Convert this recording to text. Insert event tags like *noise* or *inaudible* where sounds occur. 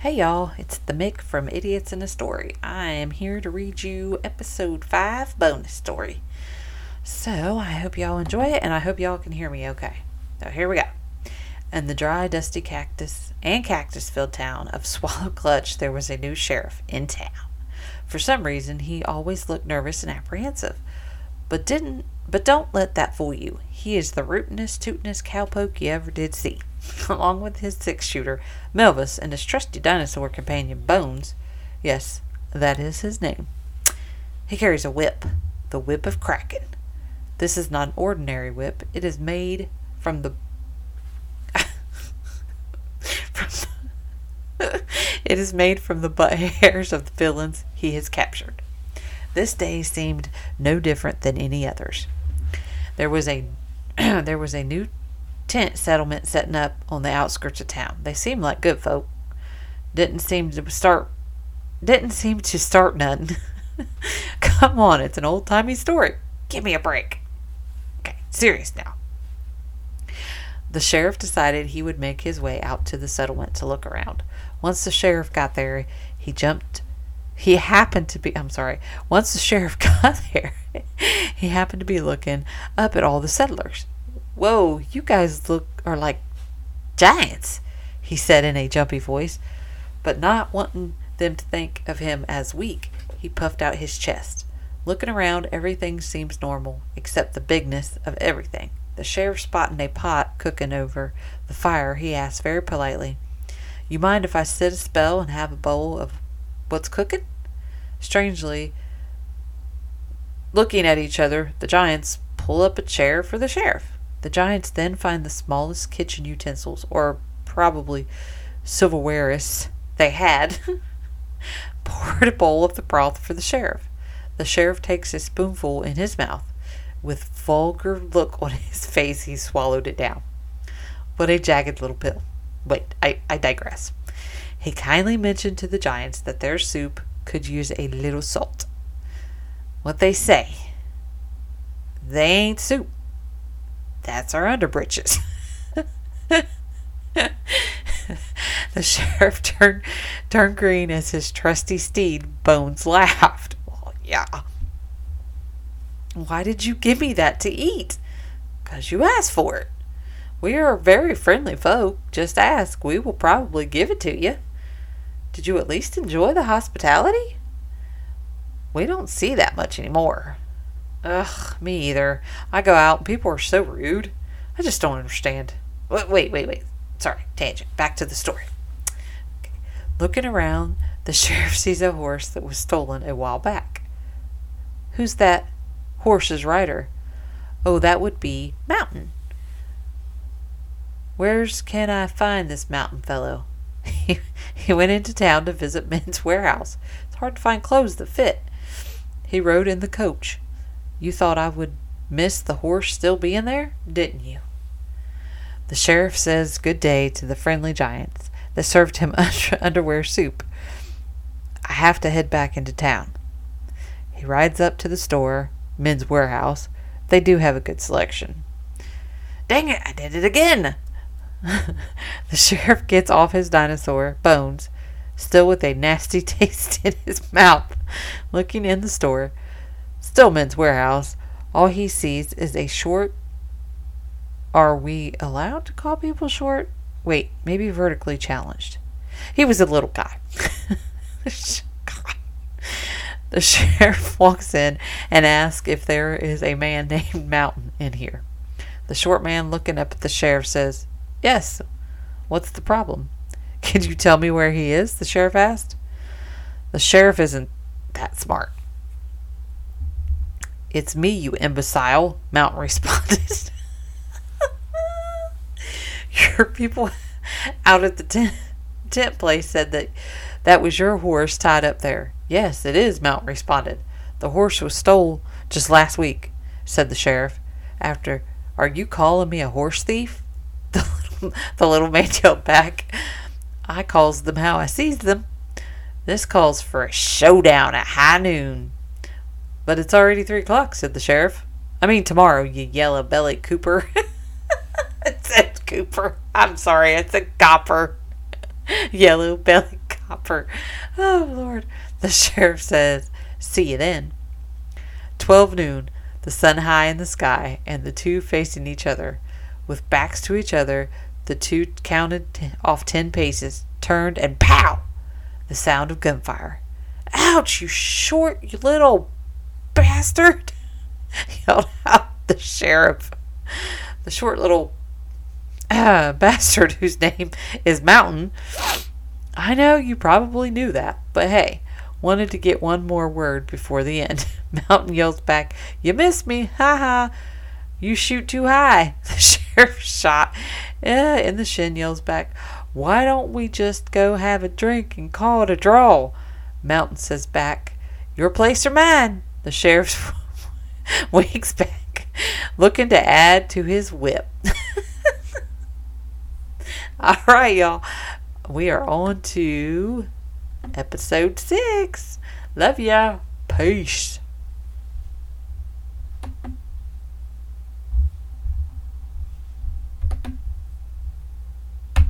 Hey y'all, it's the Mick from Idiots in a Story. I am here to read you episode 5 bonus story. So, I hope y'all enjoy it and I hope y'all can hear me okay. So, here we go. In the dry, dusty cactus and cactus filled town of Swallow Clutch, there was a new sheriff in town. For some reason, he always looked nervous and apprehensive. But didn't but don't let that fool you. He is the rootinest, tootinest cowpoke you ever did see. *laughs* Along with his six shooter, Melvis, and his trusty dinosaur companion, Bones. Yes, that is his name. He carries a whip, the whip of Kraken. This is not an ordinary whip. It is made from the *laughs* from *laughs* it is made from the butt hairs of the villains he has captured. This day seemed no different than any others. There was a *clears throat* there was a new tent settlement setting up on the outskirts of town. They seemed like good folk. Didn't seem to start didn't seem to start none. *laughs* Come on, it's an old timey story. Give me a break. Okay, serious now. The sheriff decided he would make his way out to the settlement to look around. Once the sheriff got there, he jumped he happened to be I'm sorry. Once the sheriff *laughs* got there, he happened to be looking up at all the settlers. Whoa, you guys look are like giants, he said in a jumpy voice, but not wanting them to think of him as weak, he puffed out his chest. Looking around, everything seems normal, except the bigness of everything. The sheriff spotting a pot cooking over the fire, he asked very politely, You mind if I sit a spell and have a bowl of what's cooking? Strangely, looking at each other, the giants pull up a chair for the sheriff. The giants then find the smallest kitchen utensils, or probably silverwares they had, *laughs* poured a bowl of the broth for the sheriff. The sheriff takes a spoonful in his mouth. With vulgar look on *laughs* his face, he swallowed it down. What a jagged little pill. Wait, I, I digress. He kindly mentioned to the giants that their soup could use a little salt. What they say, they ain't soup. That's our underbritches. *laughs* the sheriff turned turned green as his trusty steed Bones laughed. Well, yeah. Why did you give me that to eat? Because you asked for it. We are very friendly folk. Just ask. We will probably give it to you. Did you at least enjoy the hospitality? We don't see that much anymore. Ugh, me either. I go out and people are so rude. I just don't understand. Wait, wait, wait, wait. Sorry, tangent. Back to the story. Okay. Looking around, the *laughs* sheriff sees a horse that was stolen a while back. Who's that horse's rider? Oh, that would be Mountain. Where's can I find this mountain fellow? He, *laughs* he went into town to visit *laughs* Men's Wearhouse. It's hard to find clothes that fit. He rode in the coach. You thought I would miss the horse still being there, didn't you? The sheriff says good day to the friendly giants that served him *laughs* underwear soup. I have to head back into town. He rides up to the store, Men's Wearhouse. They do have a good selection. Dang it, I did it again! *laughs* the sheriff gets off his dinosaur, Bones, still with a nasty *laughs* taste in his mouth, looking in the store. Still Men's Wearhouse. All he sees is a short. Are we allowed to call people short? Wait, maybe vertically challenged. He was a little guy. *laughs* the sheriff *laughs* walks in and asks if there is a man *laughs* named Mountain in here. The short man looking up at the sheriff says, Yes. What's the problem? Can you tell me where he is? The sheriff asked. The sheriff isn't that smart. It's me, you imbecile, Mountain responded. your people out at the tent, tent place said that that was your horse tied up there. Yes, it is, Mountain responded. The horse was stole just last week, said the sheriff. After, are you calling me a horse thief? *laughs* The little, the little man yelled back. I calls them how I sees them. This calls for a showdown at high noon. But it's already three o'clock, said the sheriff. I mean tomorrow, you yellow bellied Cooper. *laughs* it said Cooper. I'm sorry, it's a copper. *laughs* yellow belly hopper. Oh, Lord. The *laughs* sheriff says, See you then. 12 noon, the sun high in the sky, and the two facing each other. With backs to each other, the two counted t- off ten paces, turned, and pow! The sound of gunfire. Ouch, you short, you little bastard! *laughs* yelled out the sheriff. The short little uh, *laughs* bastard whose name is Mountain. I know you probably knew that, but hey, wanted to get one more word before the end. *laughs* Mountain yells back, You missed me, ha ha. You shoot too high. The sheriff shot uh, in the shin yells back, Why don't we just go have a drink and call it a draw? Mountain says back, Your place or mine? The sheriff *laughs* winks back, looking to add to his whip. *laughs* All right, y'all. We are on to episode six. Love ya. Peace.